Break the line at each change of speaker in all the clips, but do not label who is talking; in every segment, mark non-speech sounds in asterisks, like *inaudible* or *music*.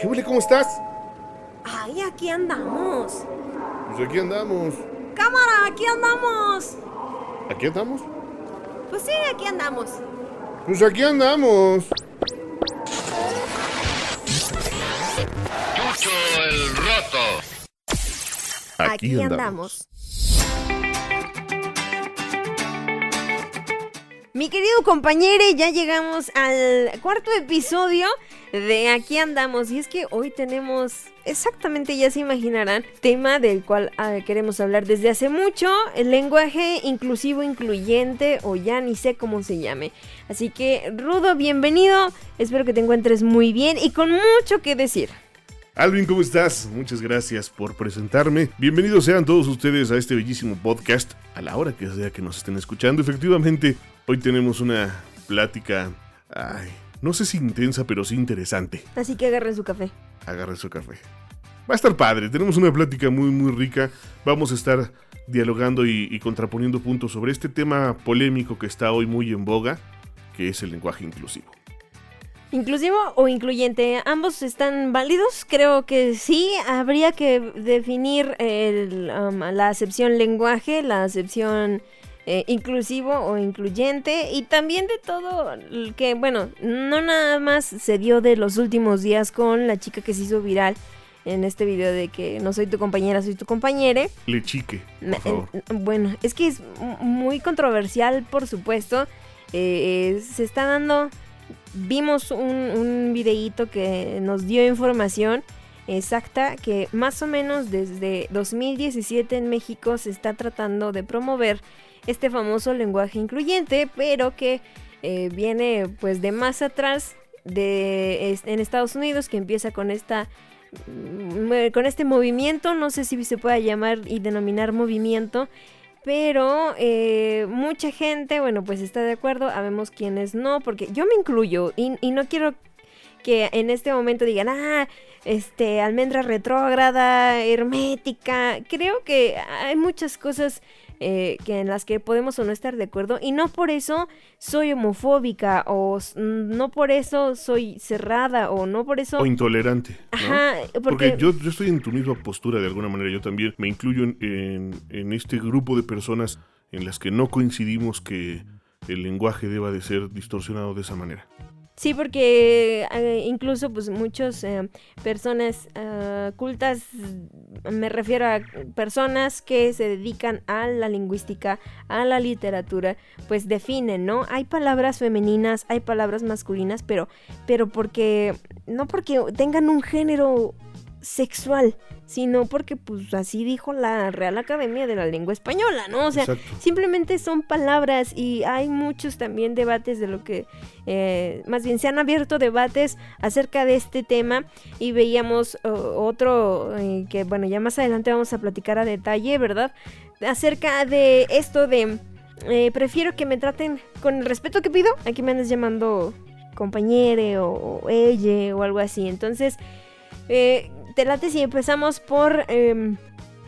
¿Qué huele? ¿Cómo estás?
Ay, aquí andamos.
Pues aquí andamos.
Cámara, aquí andamos.
¿Aquí andamos?
Pues sí, aquí andamos.
Pues aquí andamos.
Chucho el roto.
Aquí, andamos. Mi querido compañero, ya llegamos al cuarto episodio de Aquí andamos. Y es que hoy tenemos, exactamente ya se imaginarán, tema del cual ah, queremos hablar desde hace mucho, el lenguaje inclusivo, incluyente o ya ni sé cómo se llame. Así que, Rudo, bienvenido. Espero que te encuentres muy bien y con mucho que decir.
Alvin, ¿cómo estás? Muchas gracias por presentarme. Bienvenidos sean todos ustedes a este bellísimo podcast, a la hora que sea que nos estén escuchando. Efectivamente, hoy tenemos una plática, ay, no sé si intensa, pero sí interesante.
Así que agarren su café.
Agarren su café. Va a estar padre, tenemos una plática muy, muy rica. Vamos a estar dialogando y, y contraponiendo puntos sobre este tema polémico que está hoy muy en boga, que es el lenguaje inclusivo.
¿Inclusivo o incluyente? ¿Ambos están válidos? Creo que sí. Habría que definir el, um, la acepción lenguaje, la acepción eh, inclusivo o incluyente y también de todo que, bueno, no nada más se dio de los últimos días con la chica que se hizo viral en este video de que no soy tu compañera, soy tu compañere.
Le chique, por favor.
Bueno, es que es muy controversial, por supuesto. Eh, eh, se está dando. Vimos un, un videíto que nos dio información exacta que más o menos desde 2017 en México se está tratando de promover este famoso lenguaje incluyente, pero que eh, viene pues de más atrás de en Estados Unidos que empieza con esta mm, con este movimiento, no sé si se pueda llamar y denominar movimiento, pero eh, mucha gente, bueno, pues está de acuerdo, habemos quienes no, porque yo me incluyo y, y no quiero que en este momento digan, ah, este, almendra retrógrada, hermética. Creo que hay muchas cosas eh, que en las que podemos o no estar de acuerdo y no por eso soy homofóbica o s- no por eso soy cerrada o no por eso...
O intolerante. ¿no?
Ajá, porque,
Porque yo, yo estoy en tu misma postura de alguna manera. Yo también me incluyo en, en- en este grupo de personas en las que no coincidimos que el lenguaje deba de ser distorsionado de esa manera.
Sí, porque eh, incluso pues muchas personas eh, cultas, me refiero a personas que se dedican a la lingüística, a la literatura, pues definen, ¿no? Hay palabras femeninas, hay palabras masculinas, pero, pero porque, no porque tengan un género sexual, sino porque pues así dijo la Real Academia de la Lengua Española, ¿no? O sea,
Exacto.
simplemente son palabras y hay muchos también debates de lo que, eh, más bien se han abierto debates acerca de este tema y veíamos uh, otro eh, que, bueno, ya más adelante vamos a platicar a detalle, ¿verdad? Acerca de esto de, eh, prefiero que me traten con el respeto que pido, aquí me andas llamando compañere o, o ella o algo así, entonces... Eh, te late si empezamos por em,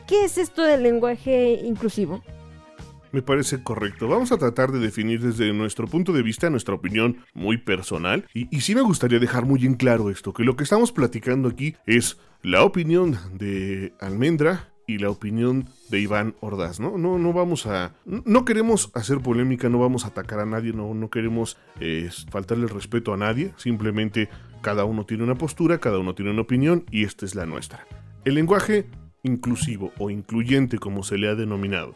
¿qué es esto del lenguaje inclusivo?
Me parece correcto. Vamos a tratar de definir desde nuestro punto de vista, nuestra opinión muy personal. Y, sí me gustaría dejar muy en claro esto, que lo que estamos platicando aquí es la opinión de Almendra y la opinión de Iván Ordaz, ¿no? No, no vamos a... No queremos hacer polémica, no vamos a atacar a nadie, no, no queremos eh, faltarle el respeto a nadie, simplemente cada uno tiene una postura, cada uno tiene una opinión y esta es la nuestra. El lenguaje inclusivo o incluyente como se le ha denominado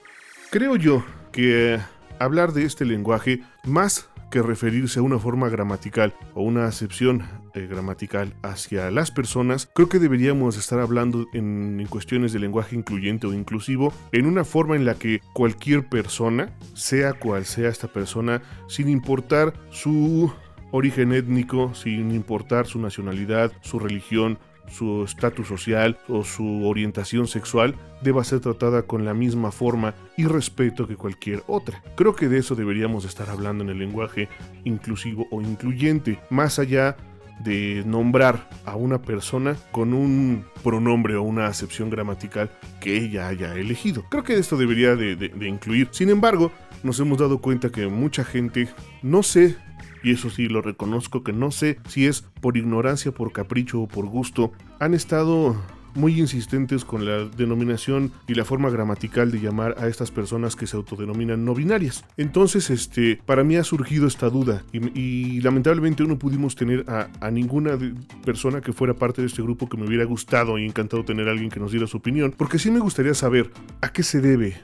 Creo yo que hablar de este lenguaje, más que referirse a una forma gramatical o una acepción eh, gramatical hacia las personas, creo que deberíamos estar hablando en, en cuestiones de lenguaje incluyente o inclusivo en una forma en la que cualquier persona, sea cual sea esta persona, sin importar su origen étnico, sin importar su nacionalidad, su religión, su estatus social o su orientación sexual deba ser tratada con la misma forma y respeto que cualquier otra. Creo que de eso deberíamos estar hablando en el lenguaje inclusivo o incluyente, más allá de nombrar a una persona con un pronombre o una acepción gramatical que ella haya elegido. Creo que esto debería de, de incluir. Sin embargo, nos hemos dado cuenta que mucha gente, no sé y eso sí lo reconozco que no sé si es por ignorancia, por capricho o por gusto, han estado muy insistentes con la denominación y la forma gramatical de llamar a estas personas que se autodenominan no binarias. Entonces, este, para mí ha surgido esta duda y, lamentablemente no pudimos tener a, ninguna persona que fuera parte de este grupo que me hubiera gustado y encantado tener a alguien que nos diera su opinión, porque sí me gustaría saber a qué se debe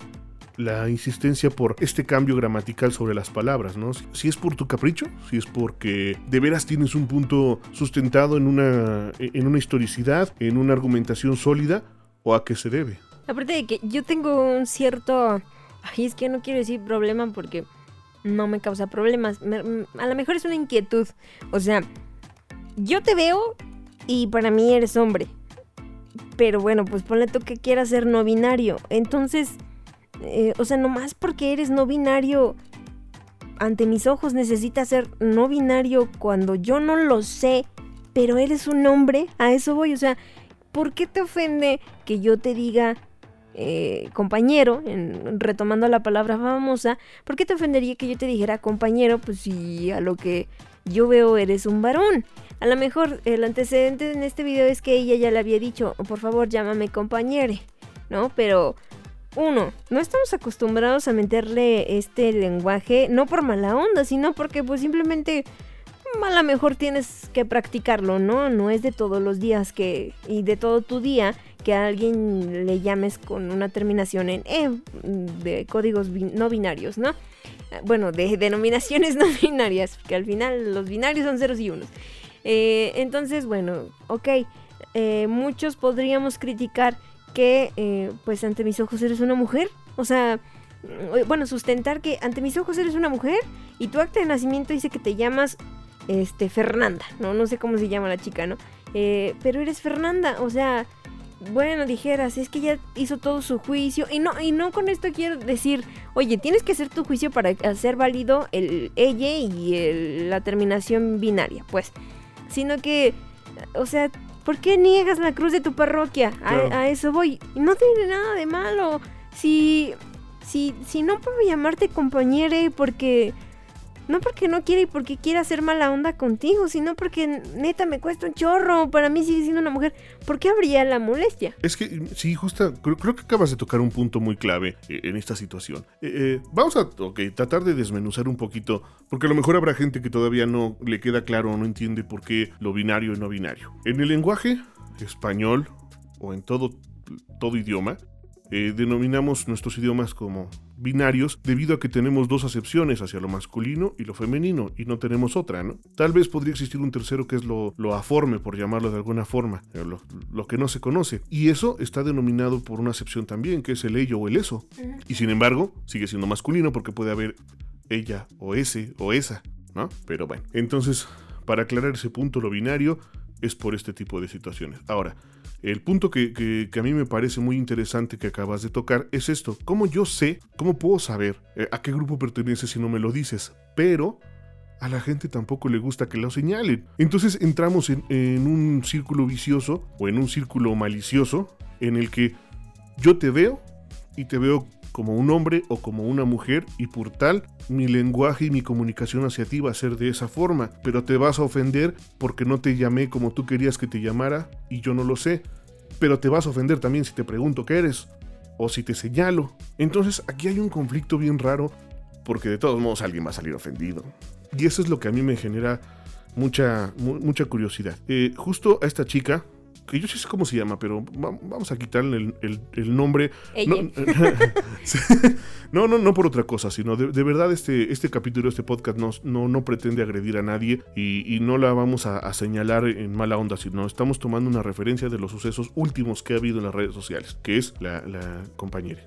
la insistencia por este cambio gramatical sobre las palabras, ¿no? Si es por tu capricho, si es porque de veras tienes un punto sustentado en una, en una historicidad, en una argumentación sólida, o a qué se debe.
Aparte de que yo tengo un cierto... Ay, es que no quiero decir problema porque no me causa problemas. a lo mejor es una inquietud. O sea, yo te veo y para mí eres hombre. Pero bueno, pues ponle tú que quieras ser no binario. Entonces, eh, o sea, nomás porque eres no binario, ante mis ojos necesitas ser no binario cuando yo no lo sé, pero eres un hombre, a eso voy, o sea, ¿por qué te ofende que yo te diga eh, compañero, en, retomando la palabra famosa, ¿por qué te ofendería que yo te dijera compañero? Pues si a lo que yo veo eres un varón. A lo mejor el antecedente en este video es que ella ya le había dicho, por favor llámame compañere, ¿no? Pero uno, no estamos acostumbrados a meterle este lenguaje, no por mala onda, sino porque pues simplemente a lo mejor tienes que practicarlo, ¿no? No es de todos los días que, y de todo tu día, que a alguien le llames con una terminación en E, de códigos no binarios, ¿no? Bueno, de *laughs* denominaciones no binarias, que al final los binarios son ceros y unos. Eh, entonces, bueno, ok, eh, muchos podríamos criticar que eh, pues ante mis ojos eres una mujer. O sea, mm, bueno, sustentar que ante mis ojos eres una mujer y tu acta de nacimiento dice que te llamas este Fernanda, ¿no? No sé cómo se llama la chica, ¿no? Eh, pero eres Fernanda, o sea, bueno, dijeras, es que ya hizo todo su juicio y no y no con esto quiero decir, oye, tienes que hacer tu juicio para hacer válido el ella y la terminación binaria, pues, sino que o sea, ¿Por qué niegas la cruz de tu parroquia? A, eso voy. Y no tiene nada de malo. Si, si, si no puedo llamarte compañere porque... No porque no quiere y porque quiera hacer mala onda contigo, sino porque neta me cuesta un chorro. Para mí sigue siendo una mujer. ¿Por qué habría la molestia?
Es que sí, justa, creo, que acabas de tocar un punto muy clave eh, en esta situación. Eh, eh, vamos a tratar de desmenuzar un poquito, porque a lo mejor habrá gente que todavía no le queda claro o no entiende por qué lo binario y no binario. En el lenguaje español o en todo, todo idioma, denominamos nuestros idiomas como binarios debido a que tenemos dos acepciones hacia lo masculino y lo femenino y no tenemos otra, ¿no? Tal vez podría existir un tercero que es lo, lo aforme, por llamarlo de alguna forma, eh, lo, lo, que no se conoce. Y eso está denominado por una acepción también, que es el ello o el eso. Y sin embargo, sigue siendo masculino porque puede haber ella o ese o esa, ¿no? Pero bueno, entonces, para aclarar ese punto, lo binario es por este tipo de situaciones. Ahora, el punto que, a mí me parece muy interesante que acabas de tocar es esto. ¿Cómo yo sé, cómo puedo saber eh, a qué grupo pertenece si no me lo dices? Pero a la gente tampoco le gusta que lo señalen. Entonces entramos en, en un círculo vicioso o en un círculo malicioso en el que yo te veo y te veo como un hombre o como una mujer y por tal mi lenguaje y mi comunicación hacia ti va a ser de esa forma, pero te vas a ofender porque no te llamé como tú querías que te llamara y yo no lo sé, pero te vas a ofender también si te pregunto qué eres o si te señalo. Entonces aquí hay un conflicto bien raro porque de todos modos alguien va a salir ofendido. Y eso es lo que a mí me genera mucha, mucha curiosidad. Eh, justo a esta chica, que yo sé cómo se llama, pero vamos a quitarle el, nombre. *laughs* No, no, no, por otra cosa, sino de, verdad este, este capítulo, este podcast no, no, no pretende agredir a nadie y, no la vamos a, señalar en mala onda, sino estamos tomando una referencia de los sucesos últimos que ha habido en las redes sociales, que es la, compañera.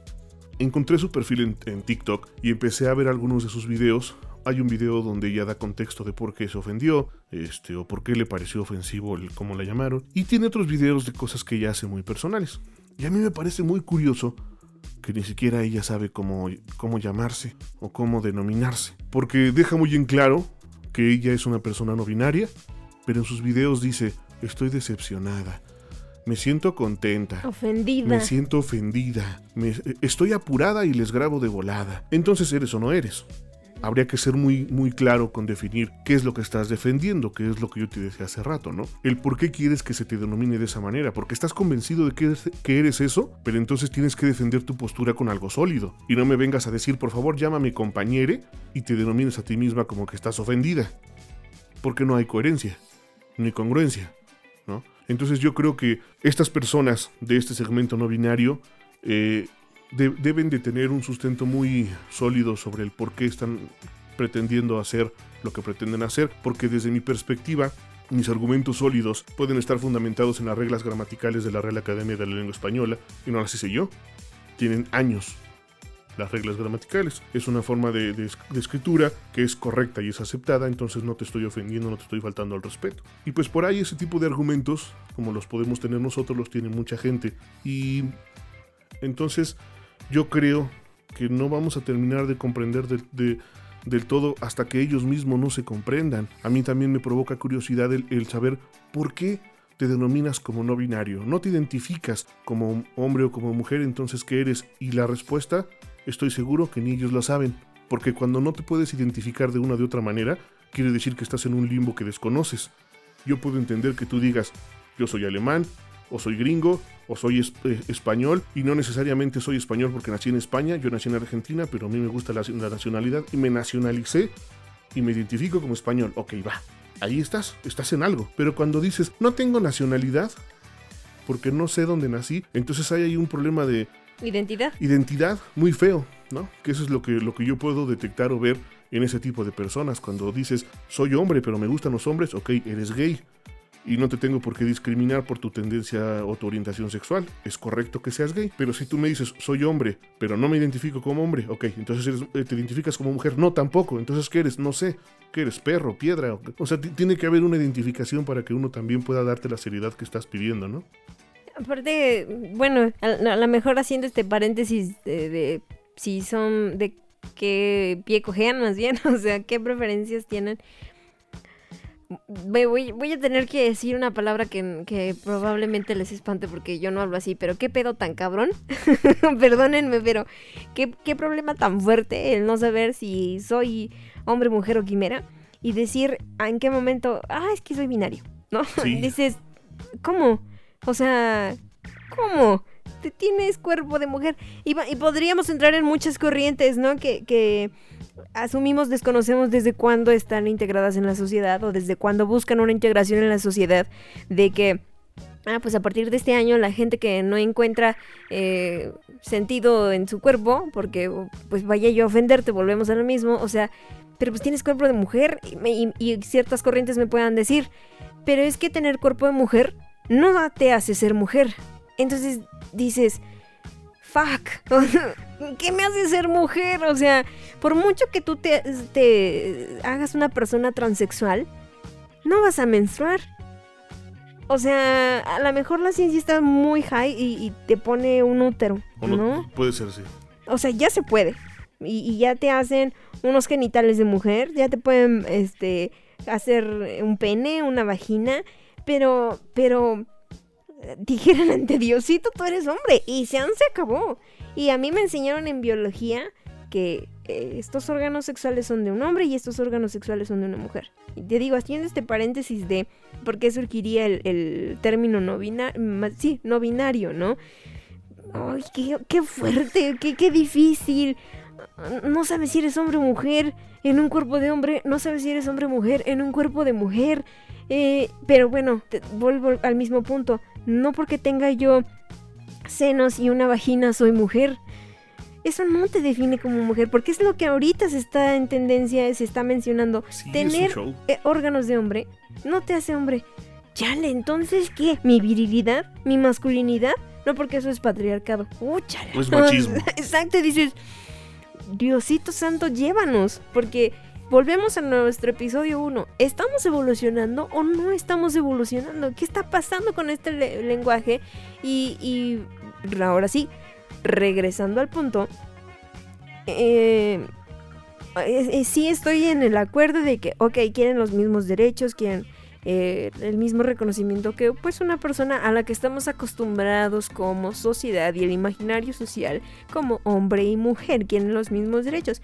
Encontré su perfil en, en TikTok y empecé a ver algunos de sus videos hay un video donde ella da contexto de por qué se ofendió, este, o por qué le pareció ofensivo el cómo la llamaron. Y tiene otros videos de cosas que ella hace muy personales. Y a mí me parece muy curioso que ni siquiera ella sabe cómo, cómo llamarse o cómo denominarse. Porque deja muy en claro que ella es una persona no binaria pero en sus videos dice, estoy decepcionada, me siento contenta.
Ofendida.
Me siento ofendida. Me, estoy apurada y les grabo de volada. Entonces eres o no eres. Habría que ser muy, muy claro con definir qué es lo que estás defendiendo, qué es lo que yo te decía hace rato, ¿no? El por qué quieres que se te denomine de esa manera, porque estás convencido de que eres, que eres eso, pero entonces tienes que defender tu postura con algo sólido. Y no me vengas a decir, por favor, llámame compañere y te denomines a ti misma como que estás ofendida. Porque no hay coherencia, ni congruencia, ¿no? Entonces yo creo que estas personas de este segmento no binario eh, deben de tener un sustento muy sólido sobre el por qué están pretendiendo hacer lo que pretenden hacer, porque desde mi perspectiva, mis argumentos sólidos pueden estar fundamentados en las reglas gramaticales de la Real Academia de la Lengua Española, y no las hice yo. Tienen años las reglas gramaticales. Es una forma de, escritura que es correcta y es aceptada, entonces no te estoy ofendiendo, no te estoy faltando al respeto. Y pues por ahí ese tipo de argumentos, como los podemos tener nosotros, los tiene mucha gente. Y entonces yo creo que no vamos a terminar de comprender del todo hasta que ellos mismos no se comprendan. A mí también me provoca curiosidad el, el saber por qué te denominas como no binario, no te identificas como hombre o como mujer, entonces ¿qué eres? Y la respuesta estoy seguro que ni ellos lo saben, porque cuando no te puedes identificar de una de otra manera, quiere decir que estás en un limbo que desconoces. Yo puedo entender que tú digas, yo soy alemán, o soy gringo, o soy eh, español, y no necesariamente soy español porque nací en España, yo nací en Argentina, pero a mí me gusta la, la nacionalidad y me nacionalicé y me identifico como español. Ok, va, ahí estás, estás en algo. Pero cuando dices, no tengo nacionalidad, porque no sé dónde nací, entonces hay ahí un problema de
Identidad.
Identidad, muy feo, ¿no? Que eso es lo que, lo que yo puedo detectar o ver en ese tipo de personas. Cuando dices, soy hombre, pero me gustan los hombres, ok, eres gay. Y no te tengo por qué discriminar por tu tendencia o tu orientación sexual. Es correcto que seas gay. Pero si tú me dices, soy hombre, pero no me identifico como hombre, ok, entonces eh, te identificas como mujer. No, tampoco. Entonces, ¿qué eres? No sé. ¿Qué eres? Perro, piedra. O sea, tiene que haber una identificación para que uno también pueda darte la seriedad que estás pidiendo, ¿no?
Aparte, bueno, a, lo mejor haciendo este paréntesis de, si son de qué pie cojean más bien, *laughs* o sea, qué preferencias tienen. Voy, voy, a tener que decir una palabra que, probablemente les espante porque yo no hablo así, pero qué pedo tan cabrón. *laughs* Perdónenme, pero ¿qué, qué problema tan fuerte el no saber si soy hombre, mujer o quimera y decir en qué momento, ah, es que soy binario, ¿no? *laughs* Dices, ¿cómo? O sea, ¿cómo? Te tienes cuerpo de mujer. Y, podríamos entrar en muchas corrientes, ¿no? Que, asumimos, desconocemos desde cuándo están integradas en la sociedad o desde cuándo buscan una integración en la sociedad. De que, ah, pues a partir de este año la gente que no encuentra eh, sentido en su cuerpo, porque pues vaya yo a ofenderte, volvemos a lo mismo. O sea, pero pues tienes cuerpo de mujer y ciertas corrientes me puedan decir, pero es que tener cuerpo de mujer no te hace ser mujer. Entonces dices, fuck, *laughs* ¿qué me hace ser mujer? O sea, por mucho que tú te, hagas una persona transexual, no vas a menstruar. O sea, a lo mejor la ciencia está muy high y, te pone un útero, ¿no?
Puede ser, sí.
O sea, ya se puede. Y, y, ya te hacen unos genitales de mujer, ya te pueden este, hacer un pene, una vagina pero, pero, dijeron *laughs* ante Diosito, tú eres hombre. Y se se acabó. Y a mí me enseñaron en biología que eh, estos órganos sexuales son de un hombre y estos órganos sexuales son de una mujer. Y te digo, haciendo este paréntesis de por qué surgiría el, término no binario, sí, no binario, ¿no? Ay, qué, fuerte, qué, qué difícil. No sabes si eres hombre o mujer en un cuerpo de hombre, no sabes si eres hombre o mujer en un cuerpo de mujer. Eh, pero bueno, vuelvo al mismo punto. No porque tenga yo senos y una vagina soy mujer. Eso no te define como mujer, porque es lo que ahorita se está en tendencia, se está mencionando. Tener eh, órganos de hombre no te hace hombre. Chale, entonces, ¿qué? ¿Mi virilidad? ¿Mi masculinidad? No, porque eso es patriarcado. ¡Uh, chale!
Pues machismo. *laughs*
Exacto, dices, Diosito Santo, llévanos, porque Volvemos a nuestro episodio 1. ¿Estamos evolucionando o no estamos evolucionando? ¿Qué está pasando con este lenguaje? Y, ahora sí, regresando al punto, eh, sí estoy en el acuerdo de que, ok, quieren los mismos derechos, quieren eh, el mismo reconocimiento que pues una persona a la que estamos acostumbrados como sociedad y el imaginario social como hombre y mujer tienen los mismos derechos.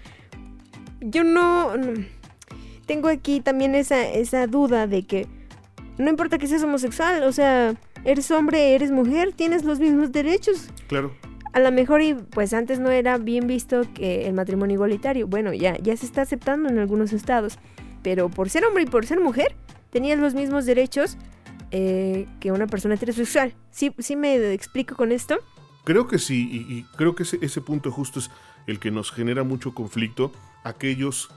Yo no, no- tengo aquí también esa, esa duda de que no importa que seas homosexual, o sea, eres hombre, eres mujer, tienes los mismos derechos.
Claro.
A lo mejor y pues antes no era bien visto que el matrimonio igualitario. Bueno, ya, ya se está aceptando en algunos estados. Pero por ser hombre y por ser mujer, tenías los mismos derechos eh, que una persona heterosexual. ¿Sí, ¿Sí me explico con esto?
Creo que sí, y, y creo que ese, ese punto justo es el que nos genera mucho conflicto. Aquellos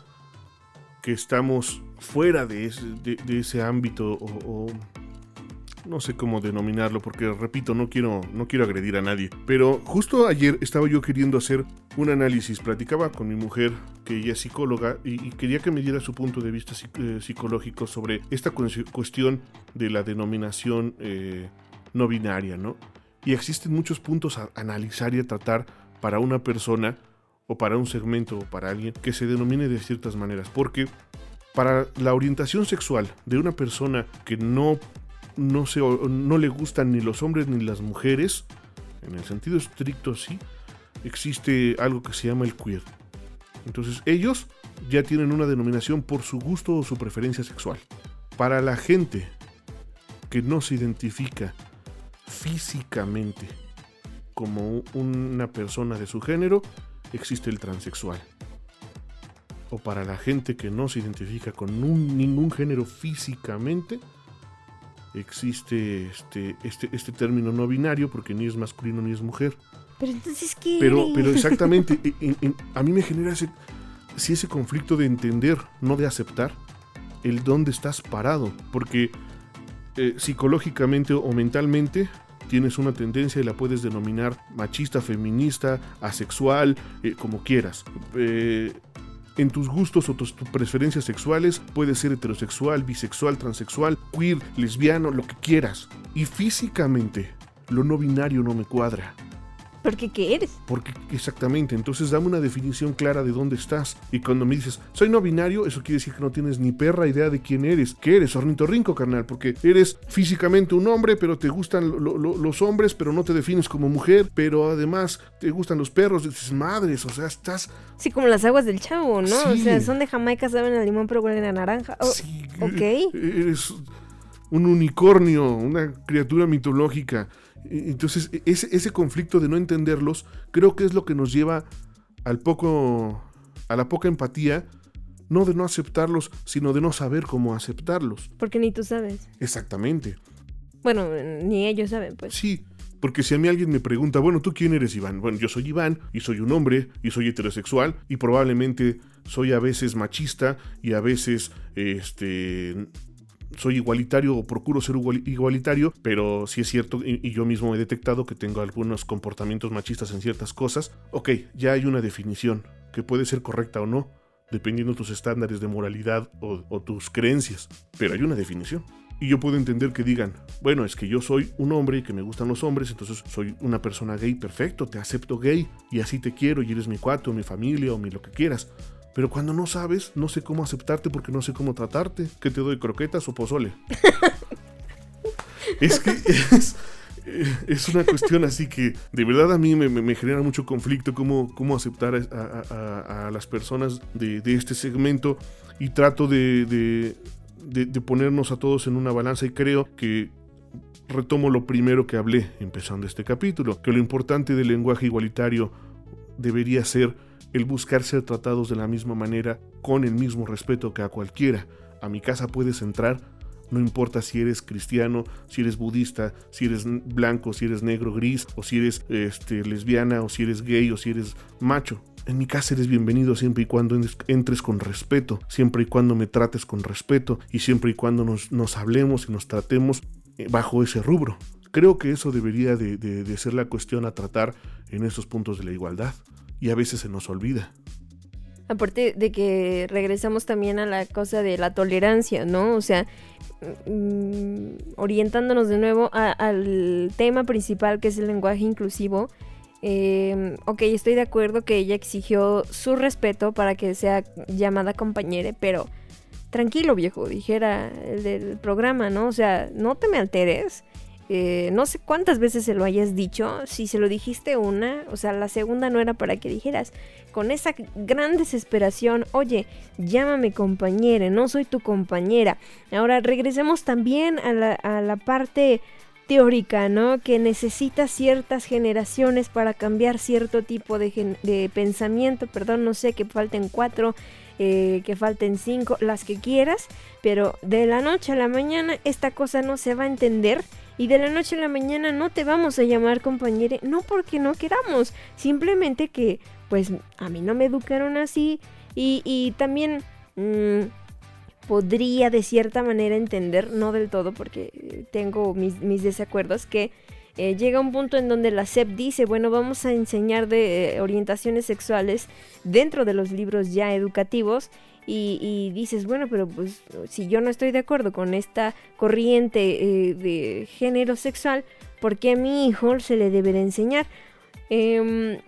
que estamos fuera de ese, de, ese ámbito o, no sé cómo denominarlo porque repito no quiero no quiero agredir a nadie pero justo ayer estaba yo queriendo hacer un análisis platicaba con mi mujer que ella es psicóloga y, quería que me diera su punto de vista eh, psicológico sobre esta cues- cuestión de la denominación eh, no binaria no y existen muchos puntos a analizar y a tratar para una persona o para un segmento o para alguien que se denomine de ciertas maneras porque para la orientación sexual de una persona que no no, se, no le gustan ni los hombres ni las mujeres, en el sentido estricto sí, existe algo que se llama el queer. Entonces ellos ya tienen una denominación por su gusto o su preferencia sexual. Para la gente que no se identifica físicamente como una persona de su género, existe el transexual. O para la gente que no se identifica con un- ningún género físicamente, existe este, este, este término no binario porque ni es masculino ni es mujer.
Pero entonces, ¿qué?
Pero, pero *laughs* exactamente, e- en- en- a mí me genera ese, sí ese conflicto de entender, no de aceptar, el dónde estás parado. Porque eh, psicológicamente o mentalmente tienes una tendencia y la puedes denominar machista, feminista, asexual, eh, como quieras. Eh, en tus gustos o tus, tus preferencias sexuales puedes ser heterosexual, bisexual, transexual, queer, lesbiano, lo que quieras. Y físicamente, lo no binario no me cuadra.
Porque ¿qué eres?
Porque exactamente, entonces dame una definición clara de dónde estás. Y cuando me dices, soy no binario, eso quiere decir que no tienes ni perra idea de quién eres. ¿Qué eres? Ornitorrinco, carnal. Porque eres físicamente un hombre, pero te gustan lo- lo- los hombres, pero no te defines como mujer. Pero además te gustan los perros. Dices, madres, o sea, estás...
Sí, como las aguas del chavo, ¿no? O sea, son de Jamaica, saben a limón, pero huelen a naranja. Oh,
sí,
ok.
eh, Eres un unicornio, una criatura mitológica. Entonces, e- ese, ese conflicto de no entenderlos, creo que es lo que nos lleva al poco. a la poca empatía. No de no aceptarlos, sino de no saber cómo aceptarlos.
Porque ni tú sabes.
Exactamente.
Bueno, ni ellos saben, pues.
Sí, porque si a mí alguien me pregunta, bueno, ¿tú quién eres, Iván? Bueno, yo soy Iván y soy un hombre y soy heterosexual y probablemente soy a veces machista y a veces, este, soy igualitario o procuro ser igual- igualitario, pero sí es cierto y, y yo mismo he detectado que tengo algunos comportamientos machistas en ciertas cosas. Ok, ya hay una definición que puede ser correcta o no, dependiendo de tus estándares de moralidad o, o tus creencias, pero hay una definición. Y yo puedo entender que digan, bueno, es que yo soy un hombre y que me gustan los hombres, entonces soy una persona gay, perfecto, te acepto gay y así te quiero y eres mi cuate o mi familia o mi lo que quieras. Pero cuando no sabes, no sé cómo aceptarte porque no sé cómo tratarte. ¿Qué te doy, croquetas o pozole? *laughs* es que es, es una cuestión así que de verdad a mí me, me- me genera mucho conflicto cómo, cómo aceptar a, a- a- a las personas de, de este segmento y trato de, de- de- de ponernos a todos en una balanza y creo que retomo lo primero que hablé empezando este capítulo, que lo importante del lenguaje igualitario debería ser el buscar ser tratados de la misma manera, con el mismo respeto que a cualquiera. A mi casa puedes entrar, no importa si eres cristiano, si eres budista, si eres blanco, si eres negro, gris, o si eres este, lesbiana, o si eres gay, o si eres macho. En mi casa eres bienvenido siempre y cuando en- entres con respeto, siempre y cuando me trates con respeto, y siempre y cuando nos, hablemos y nos tratemos eh, bajo ese rubro. Creo que eso debería de, de- de ser la cuestión a tratar en estos puntos de la igualdad. Y a veces se nos olvida.
Aparte de que regresamos también a la cosa de la tolerancia, ¿no? O sea, mm, orientándonos de nuevo al tema principal que es el lenguaje inclusivo. eh, ok, estoy de acuerdo que ella exigió su respeto para que sea llamada compañera, pero tranquilo viejo, dijera el del programa, ¿no? O sea, no te me alteres. Eh, no sé cuántas veces se lo hayas dicho, si se lo dijiste una, o sea, la segunda no era para que dijeras, con esa gran desesperación, oye, llámame compañera, no soy tu compañera. Ahora regresemos también a la, a la parte teórica, ¿no? Que necesita ciertas generaciones para cambiar cierto tipo de, de pensamiento, perdón, no sé, que falten cuatro, eh, que falten cinco, las que quieras, pero de la noche a la mañana esta cosa no se va a entender y de la noche a la mañana no te vamos a llamar compañera, no porque no queramos, simplemente que pues a mí no me educaron así y, también mm, podría de cierta manera entender, no del todo porque tengo mis, mis desacuerdos, que eh, llega un punto en donde la SEP dice, bueno, vamos a enseñar de eh, orientaciones sexuales dentro de los libros ya educativos y, dices, bueno, pero pues si yo no estoy de acuerdo con esta corriente eh, de género sexual, ¿por qué a mi hijo se le debe de enseñar? Eh,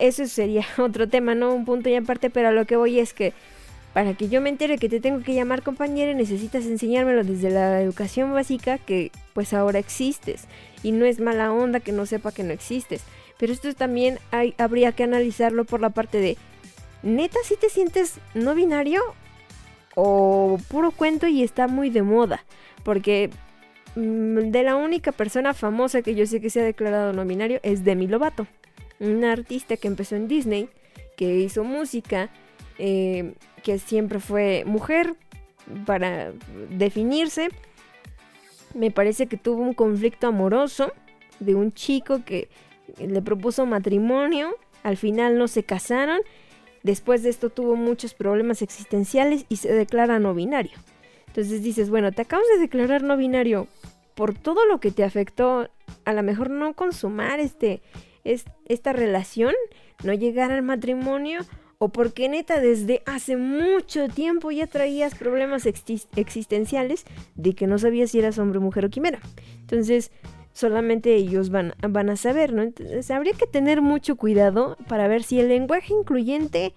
eso sería *laughs* otro tema, ¿no? Un punto y aparte, pero a lo que voy es que para que yo me entere que te tengo que llamar compañera necesitas enseñármelo desde la educación básica que pues ahora existes. Y no es mala onda que no sepa que no existes. Pero esto también habría que analizarlo por la parte de ¿Neta si te sientes no binario? ¿O puro cuento y está muy de moda? Porque mm, de la única persona famosa que yo sé que se ha declarado no binario es Demi Lovato. Una artista que empezó en Disney, que hizo música, eh, que siempre fue mujer para definirse. Me parece que tuvo un conflicto amoroso de un chico que le propuso matrimonio. Al final no se casaron Después de esto tuvo muchos problemas existenciales y se declara no binario. Entonces dices, bueno, te acabas de declarar no binario por todo lo que te afectó, a lo mejor no consumar este, esta relación, no llegar al matrimonio, o porque neta desde hace mucho tiempo ya traías problemas existenciales de que no sabías si eras hombre, mujer o quimera. Entonces, solamente ellos van, a saber, ¿no? Entonces habría que tener mucho cuidado para ver si el lenguaje incluyente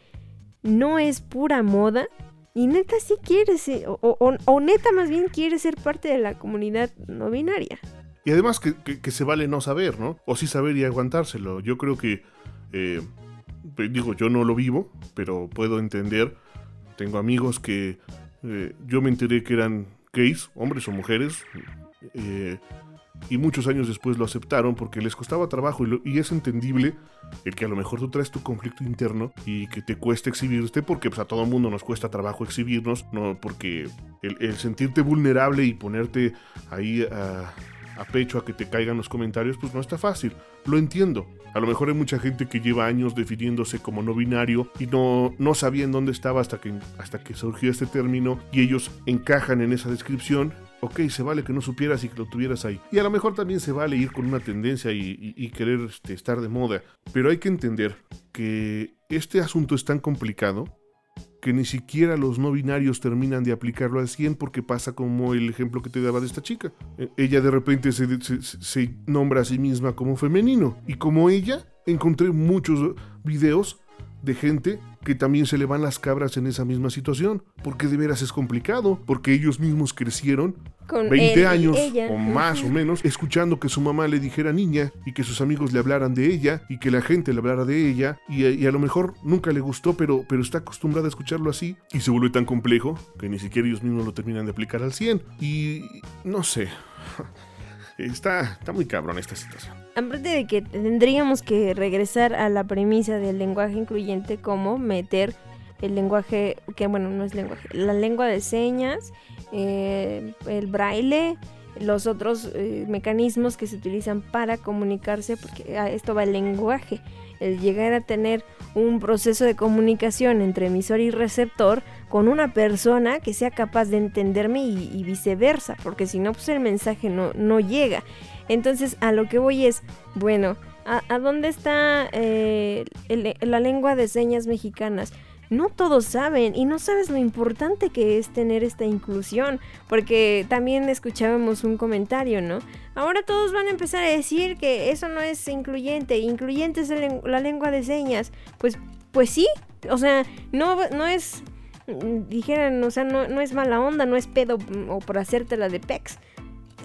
no es pura moda y neta sí quiere ser, o, neta más bien quiere ser parte de la comunidad no binaria.
Y además que, se vale no saber, ¿no? O sí saber y aguantárselo. Yo creo que, eh, digo, yo no lo vivo, pero puedo entender. Tengo amigos que eh, yo me enteré que eran gays, hombres o mujeres. Eh, y muchos años después lo aceptaron porque les costaba trabajo y, es entendible el que a lo mejor tú traes tu conflicto interno y que te cueste exhibirte porque pues, a todo mundo nos cuesta trabajo exhibirnos, no porque el, sentirte vulnerable y ponerte ahí a, a, pecho a que te caigan los comentarios pues no está fácil, lo entiendo. A lo mejor hay mucha gente que lleva años definiéndose como no binario y no, no sabían dónde estaba hasta que, hasta que surgió este término y ellos encajan en esa descripción ok, se vale que no supieras y que lo tuvieras ahí. Y a lo mejor también se vale ir con una tendencia y, querer este, estar de moda. Pero hay que entender que este asunto es tan complicado que ni siquiera los no binarios terminan de aplicarlo al 100 porque pasa como el ejemplo que te daba de esta chica. E, ella de repente se, se nombra a sí misma como femenino. Y como ella, encontré muchos videos de gente que también se le van las cabras en esa misma situación, porque de veras es complicado, porque ellos mismos crecieron con 20 años o más o menos escuchando que su mamá le dijera niña y que sus amigos le hablaran de ella y que la gente le hablara de ella y, a lo mejor nunca le gustó pero, pero está acostumbrada a escucharlo así y se vuelve tan complejo que ni siquiera ellos mismos lo terminan de aplicar al 100 y no sé *laughs* Está, está muy cabrón esta situación.
Aparte de que tendríamos que regresar a la premisa del lenguaje incluyente como meter el lenguaje, que bueno, no es lenguaje, la lengua de señas, eh, el braille, los otros eh, mecanismos que se utilizan para comunicarse, porque ah, esto va el lenguaje. El llegar a tener un proceso de comunicación entre emisor y receptor con una persona que sea capaz de entenderme y, viceversa, porque si no, pues el mensaje no, no llega. Entonces, a lo que voy es, bueno, ¿a, dónde está eh, la lengua de señas mexicanas? No todos saben y no sabes lo importante que es tener esta inclusión, porque también escuchábamos un comentario, ¿no? Ahora todos van a empezar a decir que eso no es incluyente, incluyente es la lengua de señas. Pues, pues sí, o sea, no, no es mm, dijeran, o sea, no, no es mala onda, no es pedo mm, o por hacértela de pex.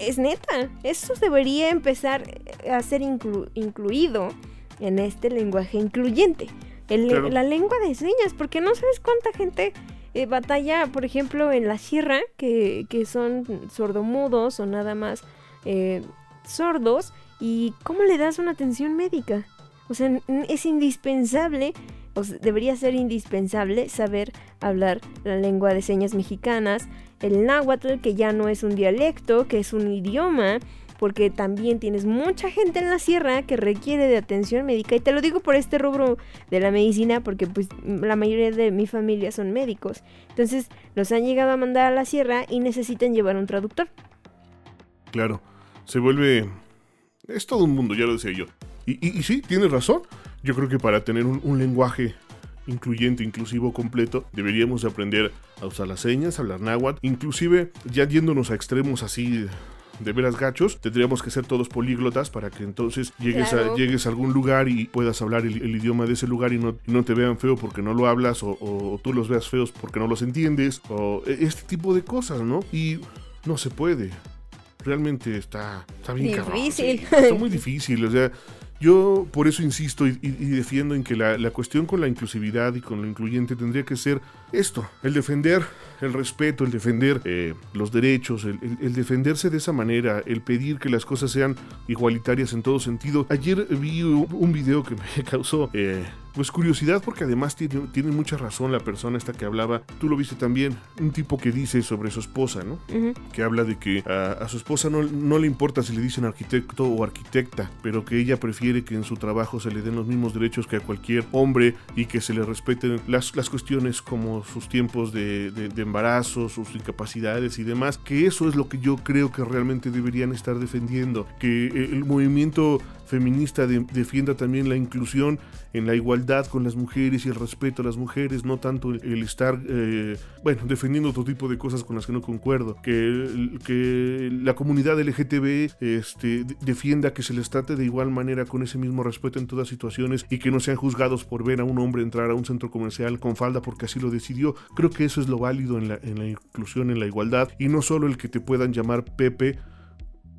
Es neta, eso debería empezar a ser inclu- incluido en este lenguaje incluyente. El-
Claro.
La lengua de señas, porque no sabes cuánta gente eh, batalla, por ejemplo, en la sierra, que, que son sordomudos o nada más eh, sordos, y cómo le das una atención médica. O sea, es indispensable, o debería ser indispensable saber hablar la lengua de señas mexicanas, el náhuatl, que ya no es un dialecto, que es un idioma, porque también tienes mucha gente en la sierra que requiere de atención médica. Y te lo digo por este rubro de la medicina, porque pues la mayoría de mi familia son médicos. Entonces los han llegado a mandar a la sierra y necesitan llevar un traductor.
Claro, se vuelve... Es todo un mundo, ya lo decía yo. Y, y- y sí, tienes razón. Yo creo que para tener un, un lenguaje incluyente, inclusivo, completo, deberíamos de aprender a usar las señas, a hablar náhuatl. Inclusive, ya yéndonos a extremos así de veras gachos, tendríamos que ser todos políglotas para que entonces llegues,
Claro.
a, llegues a algún lugar y puedas hablar el, el idioma de ese lugar y no, y no te vean feo porque no lo hablas o, o tú los veas feos porque no los entiendes o e- este tipo de cosas, ¿no? Y no se puede. Realmente está, está bien cabrón,
Difícil.
sí, está muy *laughs* difícil. O sea, yo por eso insisto y, defiendo en que la, la cuestión con la inclusividad y con lo incluyente tendría que ser esto, el defender el respeto, el defender eh, los derechos, el, el- el defenderse de esa manera, el pedir que las cosas sean igualitarias en todo sentido. Ayer vi un, video que *laughs* me causó eh, pues curiosidad porque además tiene, tiene mucha razón la persona esta que hablaba, tú lo viste también, un tipo que dice sobre su esposa, ¿no?
Ujú.
que habla de que a, a su esposa no, no le importa si le dicen arquitecto o arquitecta, pero que ella prefiere que en su trabajo se le den los mismos derechos que a cualquier hombre y que se le respeten las, las cuestiones como sus tiempos de, de- de embarazo, sus incapacidades y demás, que eso es lo que yo creo que realmente deberían estar defendiendo, que eh, el movimiento feminista de- defienda también la inclusión en la igualdad con las mujeres y el respeto a las mujeres, no tanto el, el estar, eh, bueno, defendiendo otro tipo de cosas con las que no concuerdo, que, que la comunidad LGTB este, de- defienda que se les trate de igual manera con ese mismo respeto en todas situaciones y que no sean juzgados por ver a un hombre entrar a un centro comercial con falda porque así lo decidió. Creo que eso es lo válido en la, en la inclusión, en la igualdad y no solo el que te puedan llamar Pepe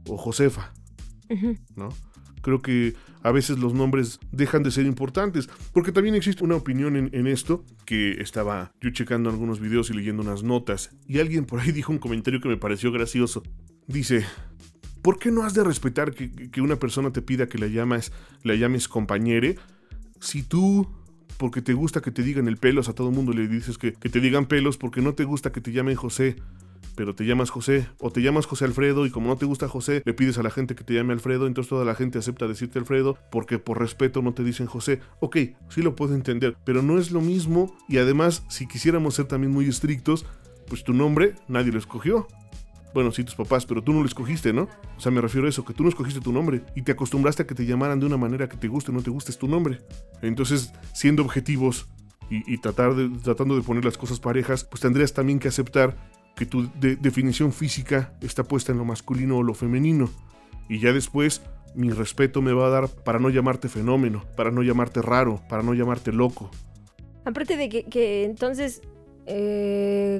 o Josefa. ¿no? Creo que a veces los nombres dejan de ser importantes, porque también existe una opinión en, esto, que estaba yo checando algunos videos y leyendo unas notas, y alguien por ahí *laughs* dijo un comentario que me pareció gracioso. Dice, ¿por qué no has de respetar que, que una persona te pida que la llames, la llames compañere si tú... Porque te gusta que te digan el pelos, a todo mundo le dices que, que te digan pelos porque no te gusta que te llamen José, pero te llamas José, o te llamas José Alfredo y como no te gusta José, le pides a la gente que te llame Alfredo, entonces toda la gente acepta decirte Alfredo porque por respeto no te dicen José. Ok, sí lo puedo entender, pero no es lo mismo y además si quisiéramos ser también muy estrictos, pues tu nombre nadie lo escogió. Bueno, sí, tus papás, pero tú no lo escogiste, ¿no? O sea, me refiero a eso, que tú no escogiste tu nombre y te acostumbraste a que te llamaran de una manera que te guste o no te guste es tu nombre. Entonces, siendo objetivos y, tratar tratando de poner las cosas parejas, pues tendrías también que aceptar que tu de- definición física está puesta en lo masculino o lo femenino. Y ya después, mi respeto me va a dar para no llamarte fenómeno, para no llamarte raro, para no llamarte loco.
Aparte de que, que entonces... eh,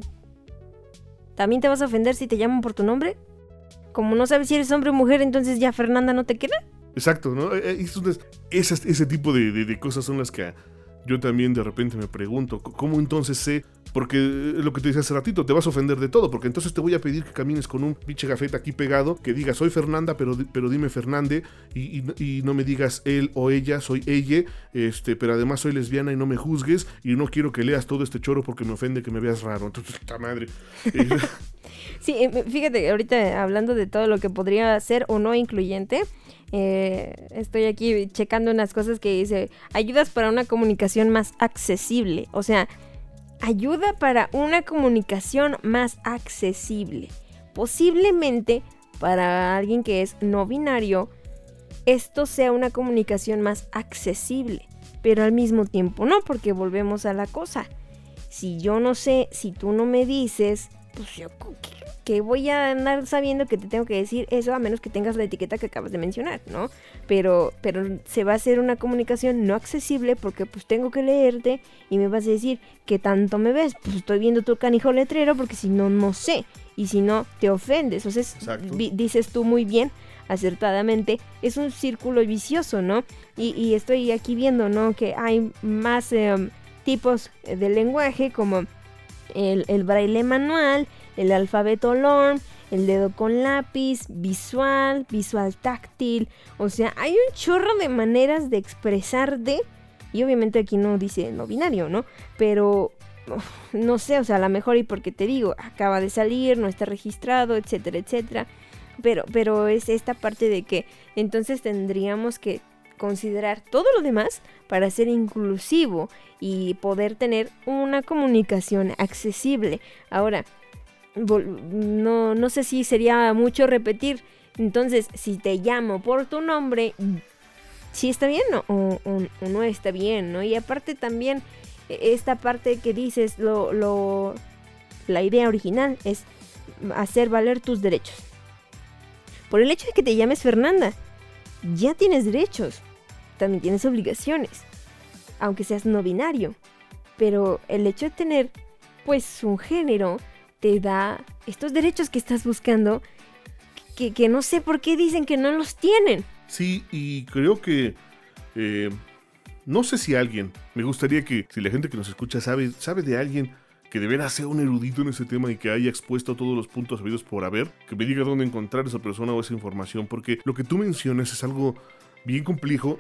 ¿También te vas a ofender si te llaman por tu nombre? Como no sabes si eres hombre o mujer, entonces ya Fernanda no te queda.
Exacto, ¿no? Eh, eh, eso es- esas- ese tipo de, de- de cosas son las que yo también de repente me pregunto, ¿cómo entonces sé? Porque eh, lo que te decía hace ratito, te vas a ofender de todo, porque entonces te voy a pedir que camines con un pinche gafete aquí pegado, que diga soy Fernanda, pero, pero dime Fernande, y, y- y no me digas él o ella, soy ella, este, pero además soy lesbiana y no me juzgues, y no quiero que leas todo este choro porque me ofende que me veas raro. Entonces, esta madre. Eh, *laughs* *laughs*
Sí, eh, fíjate, ahorita hablando de todo lo que podría ser o no incluyente, eh, estoy aquí checando unas cosas que dice, ayudas para una comunicación más accesible. O sea, ayuda para una comunicación más accesible. Posiblemente para alguien que es no binario, esto sea una comunicación más accesible, pero al mismo tiempo no, porque volvemos a la cosa. Si yo no sé, si tú no me dices, pues yo, ¿qué, que voy a andar sabiendo que te tengo que decir eso a menos que tengas la etiqueta que acabas de mencionar, ¿no? Pero, pero se va a hacer una comunicación no accesible porque pues tengo que leerte y me vas a decir que tanto me ves. Pues estoy viendo tu canijo letrero porque si no, no sé. Y si no, te ofendes. O sea, dices tú muy bien, acertadamente, es un círculo vicioso, ¿no? Y, estoy aquí viendo, ¿no? Que hay más em, tipos de lenguaje como el, el braille manual, el alfabeto LORM, el dedo con lápiz, visual, visual táctil. O sea, hay un chorro de maneras de expresarte. Y obviamente aquí no dice no binario, ¿no? Pero no sé, o sea, a lo mejor y porque te digo, acaba de salir, no está registrado, etcétera, etcétera. Pero, pero es esta parte de que entonces tendríamos que considerar todo lo demás para ser inclusivo y poder tener una comunicación accesible. Ahora, no, no sé si sería mucho repetir. Entonces, si te llamo por tu nombre, si está bien o, no está bien, ¿no? Y aparte también, e, esta parte que dices, lo, lo, la idea original es hacer valer tus derechos. Por el hecho de que te llames Fernanda, ya tienes derechos, también tienes obligaciones, aunque seas no binario. Pero el hecho de tener, pues, un género, te da estos derechos que estás buscando que, no sé por qué dicen que no los tienen.
Sí, y creo que... Eh, no sé si alguien, me gustaría que si la gente que nos escucha sabe, sabe de alguien que deberá ser un erudito en ese tema y que haya expuesto todos los puntos habidos por haber, que me diga dónde encontrar esa persona o esa información, porque lo que tú mencionas es algo bien complejo,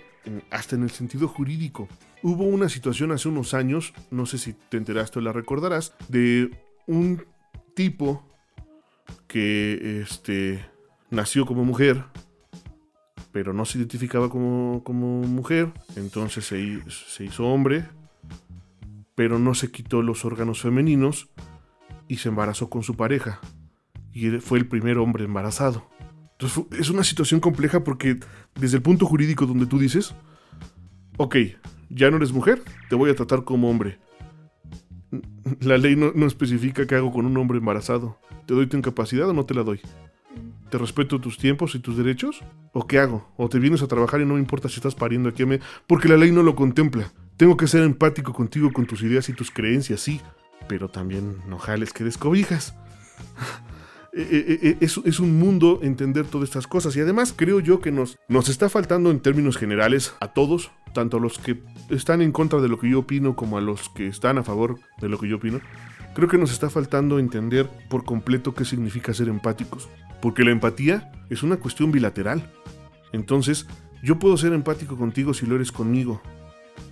hasta en el sentido jurídico. Hubo una situación hace unos años, no sé si te enteraste o la recordarás, de un tipo que este, nació como mujer, pero no se identificaba como, como mujer, entonces se, se, hizo hombre, pero no se quitó los órganos femeninos y se embarazó con su pareja. Y fue el primer hombre embarazado. Es una situación compleja porque desde el punto jurídico donde tú dices, ok, ya no eres mujer, te voy a tratar como hombre. *laughs* La ley no, especifica qué hago con un hombre embarazado. ¿Te doy tu incapacidad o no te la doy? ¿Te respeto tus tiempos y tus derechos? ¿O qué hago? ¿O te vienes a trabajar y no me importa si estás pariendo aquí a mí? Porque la ley no lo contempla. Tengo que ser empático contigo con tus ideas y tus creencias, sí. Pero también no jales que descobijas. *laughs* Eh, eh, eh, es, es, un mundo entender todas estas cosas. Y además creo yo que nos, nos está faltando en términos generales a todos, tanto a los que están en contra de lo que yo opino como a los que están a favor de lo que yo opino. Creo que nos está faltando entender por completo qué significa ser empáticos. Porque la empatía es una cuestión bilateral. Entonces, yo puedo ser empático contigo si lo eres conmigo.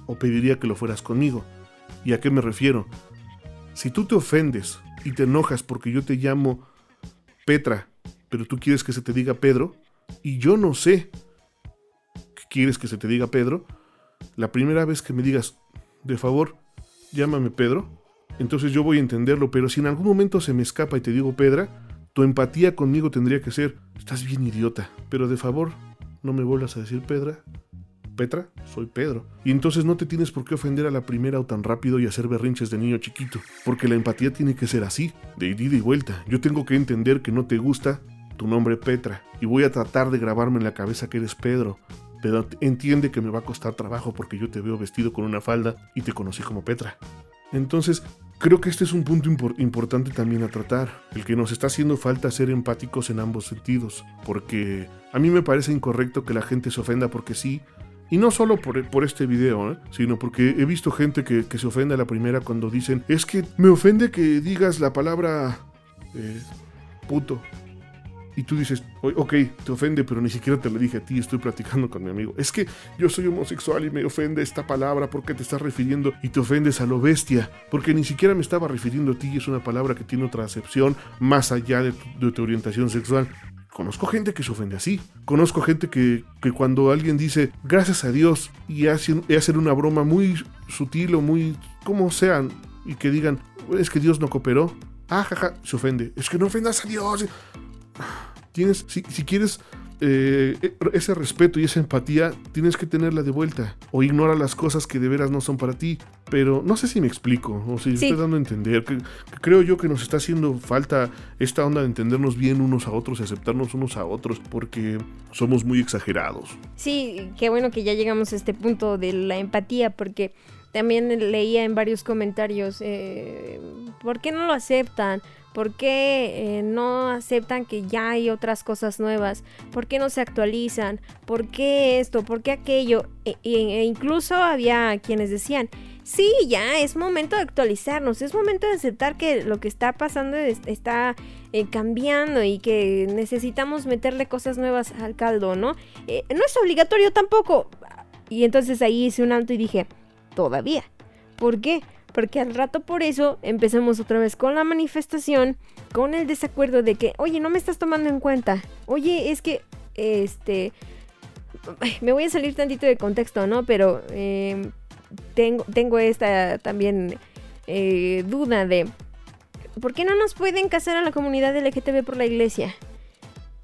O pediría que lo fueras conmigo. ¿Y a qué me refiero? Si tú te ofendes y te enojas porque yo te llamo Petra, pero tú quieres que se te diga Pedro, y yo no sé que quieres que se te diga Pedro, la primera vez que me digas, de favor, llámame Pedro, entonces yo voy a entenderlo, pero si en algún momento se me escapa y te digo Pedra, tu empatía conmigo tendría que ser, estás bien idiota, pero de favor, no me vuelvas a decir Pedra, Petra, soy Pedro. Y entonces no te tienes por qué ofender a la primera o tan rápido y hacer berrinches de niño chiquito, porque la empatía tiene que ser así, de ida y vuelta. Yo tengo que entender que no te gusta tu nombre Petra, y voy a tratar de grabarme en la cabeza que eres Pedro, pero entiende que me va a costar trabajo porque yo te veo vestido con una falda y te conocí como Petra. Entonces, creo que este es un punto importante también a tratar, el que nos está haciendo falta ser empáticos en ambos sentidos, porque a mí me parece incorrecto que la gente se ofenda porque sí, y no solo por, por este video, ¿eh? sino porque he visto gente que, se ofende a la primera cuando dicen, es que me ofende que digas la palabra eh, puto. Y tú dices, ok, te ofende, pero ni siquiera te lo dije a ti, estoy platicando con mi amigo. Es que yo soy homosexual y me ofende esta palabra porque te estás refiriendo y te ofendes a lo bestia, porque ni siquiera me estaba refiriendo a ti y es una palabra que tiene otra acepción más allá de de tu orientación sexual. Conozco gente que se ofende así. Conozco gente que, cuando alguien dice gracias a Dios y hacen, una broma muy sutil o muy como sean y que digan es que Dios no cooperó, ah, jaja, se ofende. Es que no ofendas a Dios. Tienes, si, si quieres eh, ese respeto y esa empatía tienes que tenerla de vuelta. O ignora las cosas que de veras no son para ti. Pero no sé si me explico, o si estoy dando a entender. Que, creo yo que nos está haciendo falta esta onda de entendernos bien unos a otros y aceptarnos unos a otros, porque somos muy exagerados.
Sí, qué bueno que ya llegamos a este punto de la empatía, porque también leía en varios comentarios, eh, ¿por qué no lo aceptan? ¿Por qué eh, no aceptan que ya hay otras cosas nuevas? ¿Por qué no se actualizan? ¿Por qué esto? ¿Por qué aquello? E, e, incluso había quienes decían, sí, ya es momento de actualizarnos, es momento de aceptar que lo que está pasando está eh, cambiando y que necesitamos meterle cosas nuevas al caldo, ¿no? Eh, no es obligatorio tampoco. Y entonces ahí hice un alto y dije, todavía. ¿Por qué? Porque al rato por eso empezamos otra vez con la manifestación, con el desacuerdo de que, oye, no me estás tomando en cuenta. Oye, es que, este, me voy a salir tantito de contexto, ¿no? Pero em, tengo, tengo esta también eh, duda de, ¿por qué no nos pueden casar a la comunidad LGTB por la iglesia?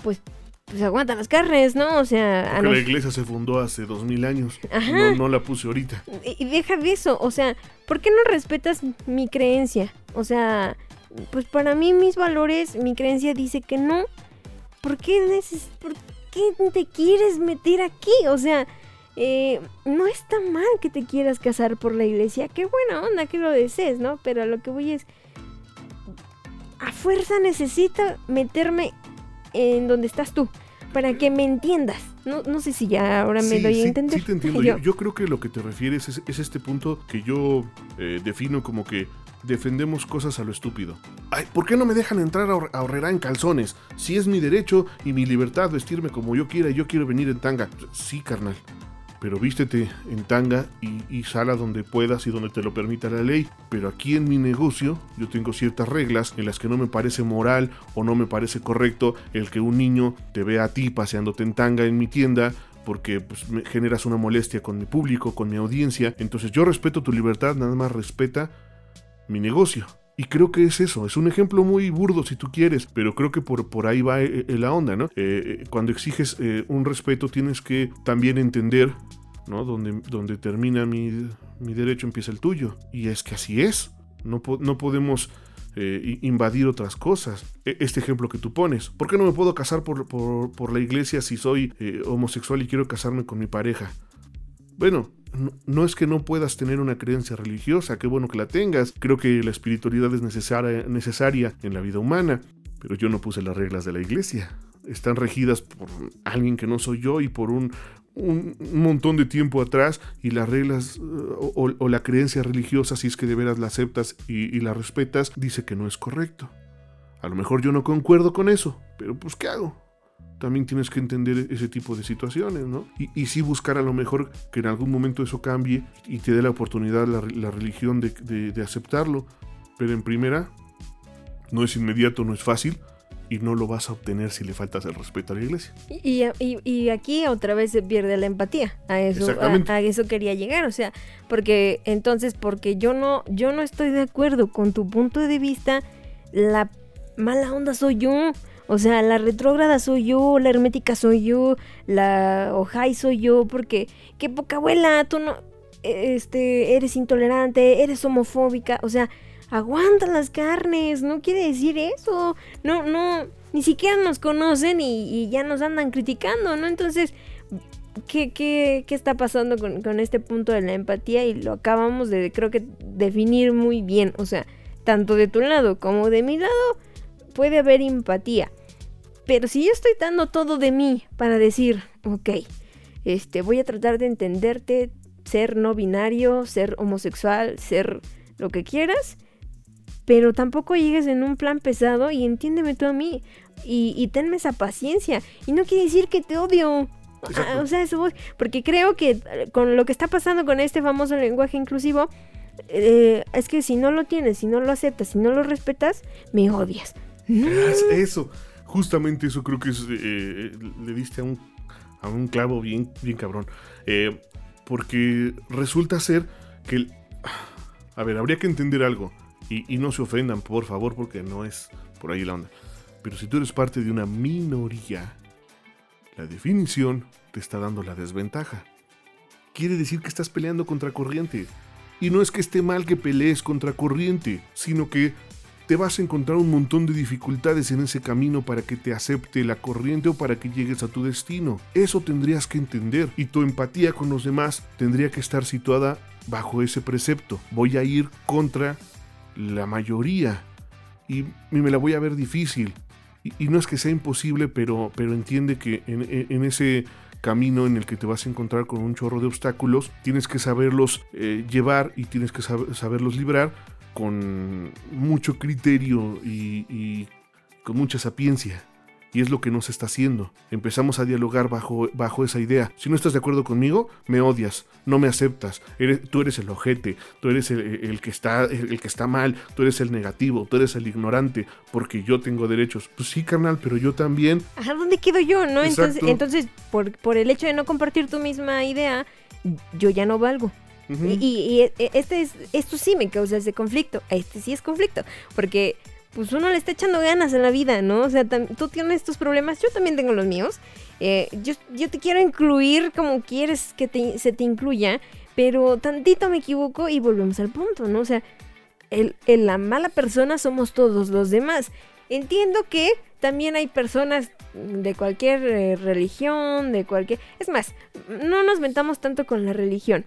Pues pues aguanta las carnes, ¿no? O sea...
la iglesia se fundó hace dos mil años. No, no, la puse ahorita.
Y, deja de eso, o sea, ¿por qué no respetas mi creencia? O sea, pues para mí mis valores, mi creencia dice que no. ¿Por qué, ¿por qué te quieres meter aquí? O sea, eh, no está mal que te quieras casar por la iglesia. Qué buena onda que lo desees, ¿no? Pero lo que voy es... A fuerza necesito meterme en donde estás tú, para que me entiendas. No, no sé si ya ahora me doy a entender.
Sí, te entiendo. Yo, creo que lo que te refieres es, este punto que yo eh, defino como que defendemos cosas a lo estúpido. Ay, ¿por qué no me dejan entrar a, Horrera en calzones? Si es mi derecho y mi libertad vestirme como yo quiera y yo quiero venir en tanga. Sí, carnal pero vístete en tanga y, sala donde puedas y donde te lo permita la ley. Pero aquí en mi negocio yo tengo ciertas reglas en las que no me parece moral o no me parece correcto el que un niño te vea a ti paseándote en tanga en mi tienda porque pues, me generas una molestia con mi público, con mi audiencia. Entonces yo respeto tu libertad, nada más respeta mi negocio. Y creo que es eso, es un ejemplo muy burdo si tú quieres, pero creo que por, por ahí va eh, eh, la onda, ¿no? Eh, cuando exiges un respeto tienes que también entender, ¿no? Donde, donde termina mi, derecho empieza el tuyo. Y es que así es, no, no podemos invadir otras cosas. E, este ejemplo que tú pones, ¿por qué no me puedo casar por, por la iglesia si soy homosexual y quiero casarme con mi pareja? Bueno, no, es que no puedas tener una creencia religiosa, qué bueno que la tengas. Creo que la espiritualidad es necesaria, en la vida humana, pero yo no puse las reglas de la iglesia. Están regidas por alguien que no soy yo y por un, un, montón de tiempo atrás y las reglas o, la creencia religiosa, si es que de veras la aceptas y, y la respetas, dice que no es correcto. A lo mejor yo no concuerdo con eso, pero pues ¿qué hago? También tienes que entender ese tipo de situaciones, ¿no? Y, y sí buscar a lo mejor que en algún momento eso cambie y te dé la oportunidad la, la religión de, de, aceptarlo. Pero en primera, no es inmediato, no es fácil y no lo vas a obtener si le faltas el respeto a la iglesia.
Y, y, y aquí otra vez se pierde la empatía. A eso, a, a, eso quería llegar. O sea, porque entonces, porque yo no, yo no estoy de acuerdo con tu punto de vista, la mala onda soy yo. O sea, la retrógrada soy yo, la hermética soy yo, la ojai soy yo, porque qué poca abuela, tú no este eres intolerante, eres homofóbica, o sea, aguanta las carnes, no quiere decir eso. No, no, ni siquiera nos conocen y, ya nos andan criticando, ¿no? Entonces, ¿qué, qué, qué está pasando con, este punto de la empatía? Y lo acabamos de, creo que, definir muy bien. O sea, tanto de tu lado como de mi lado, puede haber empatía. Pero si yo estoy dando todo de mí para decir, ok, este, voy a tratar de entenderte, ser no binario, ser homosexual, ser lo que quieras, pero tampoco llegues en un plan pesado y entiéndeme tú a mí y, tenme esa paciencia. Y no quiere decir que te odio. Ah, o sea, eso porque creo que eh, con lo que está pasando con este famoso lenguaje inclusivo, eh, es que si no lo tienes, si no lo aceptas, si no lo respetas, me odias.
Eso justamente eso creo que es, eh, le diste a un, a un clavo bien, bien cabrón. Eh, porque resulta ser que... A ver, habría que entender algo. Y, y, no se ofendan, por favor, porque no es por ahí la onda. Pero si tú eres parte de una minoría, La definición te está dando la desventaja. Quiere decir que estás peleando contra corriente. Y no es que esté mal que pelees contra corriente, sino que te vas a encontrar un montón de dificultades en ese camino para que te acepte la corriente o para que llegues a tu destino. Eso tendrías que entender y tu empatía con los demás tendría que estar situada bajo ese precepto. Voy a ir contra la mayoría y, me la voy a ver difícil. Y, no es que sea imposible, pero, pero entiende que en, ese camino en el que te vas a encontrar con un chorro de obstáculos, tienes que saberlos eh, llevar y tienes que saberlos librar con mucho criterio y, con mucha sapiencia. Y es lo que nos está haciendo. Empezamos a dialogar bajo, bajo esa idea. Si no estás de acuerdo conmigo, me odias, no me aceptas. Eres, tú eres el ojete, tú eres el, que está, el, que está mal, tú eres el negativo, tú eres el ignorante, porque yo tengo derechos. Pues sí, carnal, pero yo también.
Ajá, ¿dónde quedo yo, no? Entonces, entonces por, por el hecho de no compartir tu misma idea, yo ya no valgo y, e, este es, esto sí me causa ese conflicto. Este sí es conflicto. Porque pues uno le está echando ganas en la vida, ¿no? O sea, tú tienes tus problemas, yo también tengo los míos. Eh, yo, yo, te quiero incluir como quieres que se te incluya, pero tantito me equivoco y volvemos al punto, ¿no? O sea, el, la mala persona somos todos los demás. Entiendo que también hay personas de cualquier eh, religión, de cualquier... Es más, no nos mentamos tanto con la religión.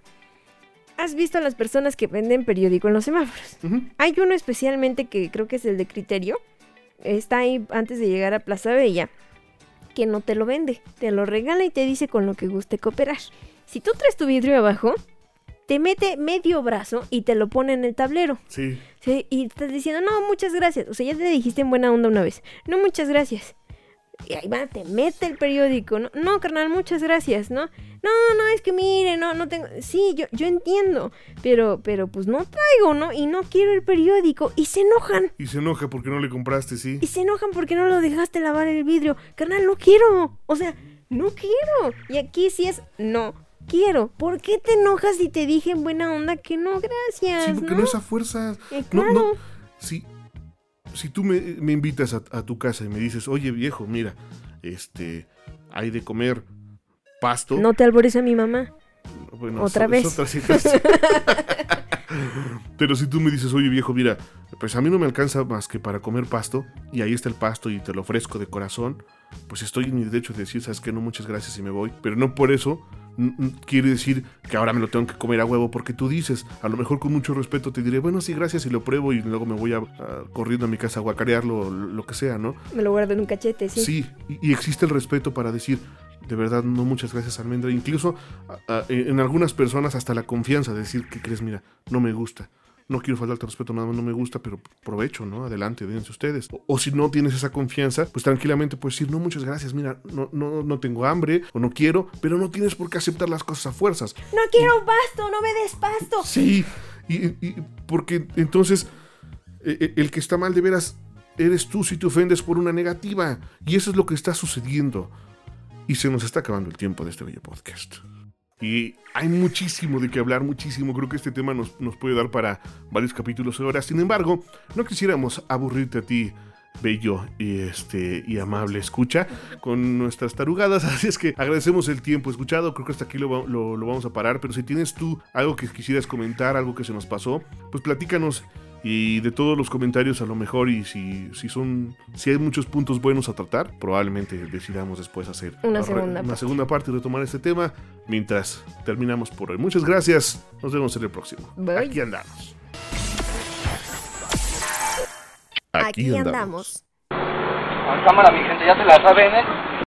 ¿Has visto a las personas que venden periódico en los semáforos? Hay uno especialmente que creo que es el de criterio. Está ahí antes de llegar a Plaza Bella. Que no te lo vende. Te lo regala y te dice con lo que guste cooperar. Si tú traes tu vidrio abajo, te mete medio brazo y te lo pone en el tablero.
Sí.
sí. Y estás diciendo, no, muchas gracias. O sea, ya te dijiste en buena onda una vez. No, muchas gracias. Y ahí va, te mete el periódico. No, no carnal, muchas gracias, ¿no? No, no, es que mire, no, no tengo. Sí, yo, yo entiendo. Pero, pero pues no traigo, ¿no? Y no quiero el periódico. Y se enojan.
Y se enoja porque no le compraste, sí.
Y se enojan porque no lo dejaste lavar el vidrio. Carnal, no quiero. O sea, no quiero. Y aquí sí es no quiero. ¿Por qué te enojas si te dije en buena onda que no? Gracias.
Sí, porque no, es a fuerza.
Eh, claro.
No, no. Sí, si tú me, invitas a, tu casa y me dices, oye viejo, mira, este, hay de comer pasto.
No te albores a mi mamá. otra vez. *laughs*
Pero si tú me dices, oye viejo, mira, pues a mí no me alcanza más que para comer pasto, y ahí está el pasto y te lo ofrezco de corazón, pues estoy en mi derecho de decir, sabes que no, muchas gracias y me voy. Pero no por eso quiere decir que ahora me lo tengo que comer a huevo porque tú dices, a lo mejor con mucho respeto te diré, bueno, sí, gracias y lo pruebo y luego me voy a, corriendo a mi casa a guacarearlo, lo que sea, ¿no?
Me lo guardo en un cachete, sí.
Sí, y, existe el respeto para decir, de verdad, no muchas gracias, Almendra. Incluso en algunas personas hasta la confianza de decir, que crees? Mira, no me gusta no quiero faltarte respeto, nada más no me gusta, pero provecho, ¿no? Adelante, dense ustedes. O, si no tienes esa confianza, pues tranquilamente puedes decir, no, muchas gracias, mira, no, no, no tengo hambre o no quiero, pero no tienes por qué aceptar las cosas a fuerzas.
No quiero pasto, no me des pasto.
Sí, y, porque entonces e, e, el que está mal de veras eres tú si te ofendes por una negativa. Y eso es lo que está sucediendo. Y se nos está acabando el tiempo de este bello podcast. Y hay muchísimo de qué hablar, muchísimo. Creo que este tema nos, puede dar para varios capítulos ahora. Sin embargo, no quisiéramos aburrirte a ti, bello y, este, y amable escucha, con nuestras tarugadas. *laughs* Así es que agradecemos el tiempo escuchado. Creo que hasta aquí lo, lo vamos a parar. Pero si tienes tú algo que quisieras comentar, algo que se nos pasó, pues platícanos y de todos los comentarios a lo mejor y si, si son si hay muchos puntos buenos a tratar probablemente decidamos después hacer
una, segunda,
una segunda parte y retomar este tema mientras terminamos por hoy. Muchas gracias. Nos vemos en el próximo. Aquí andamos.
Aquí, andamos.
cámara mi gente ya se la saben ¿eh?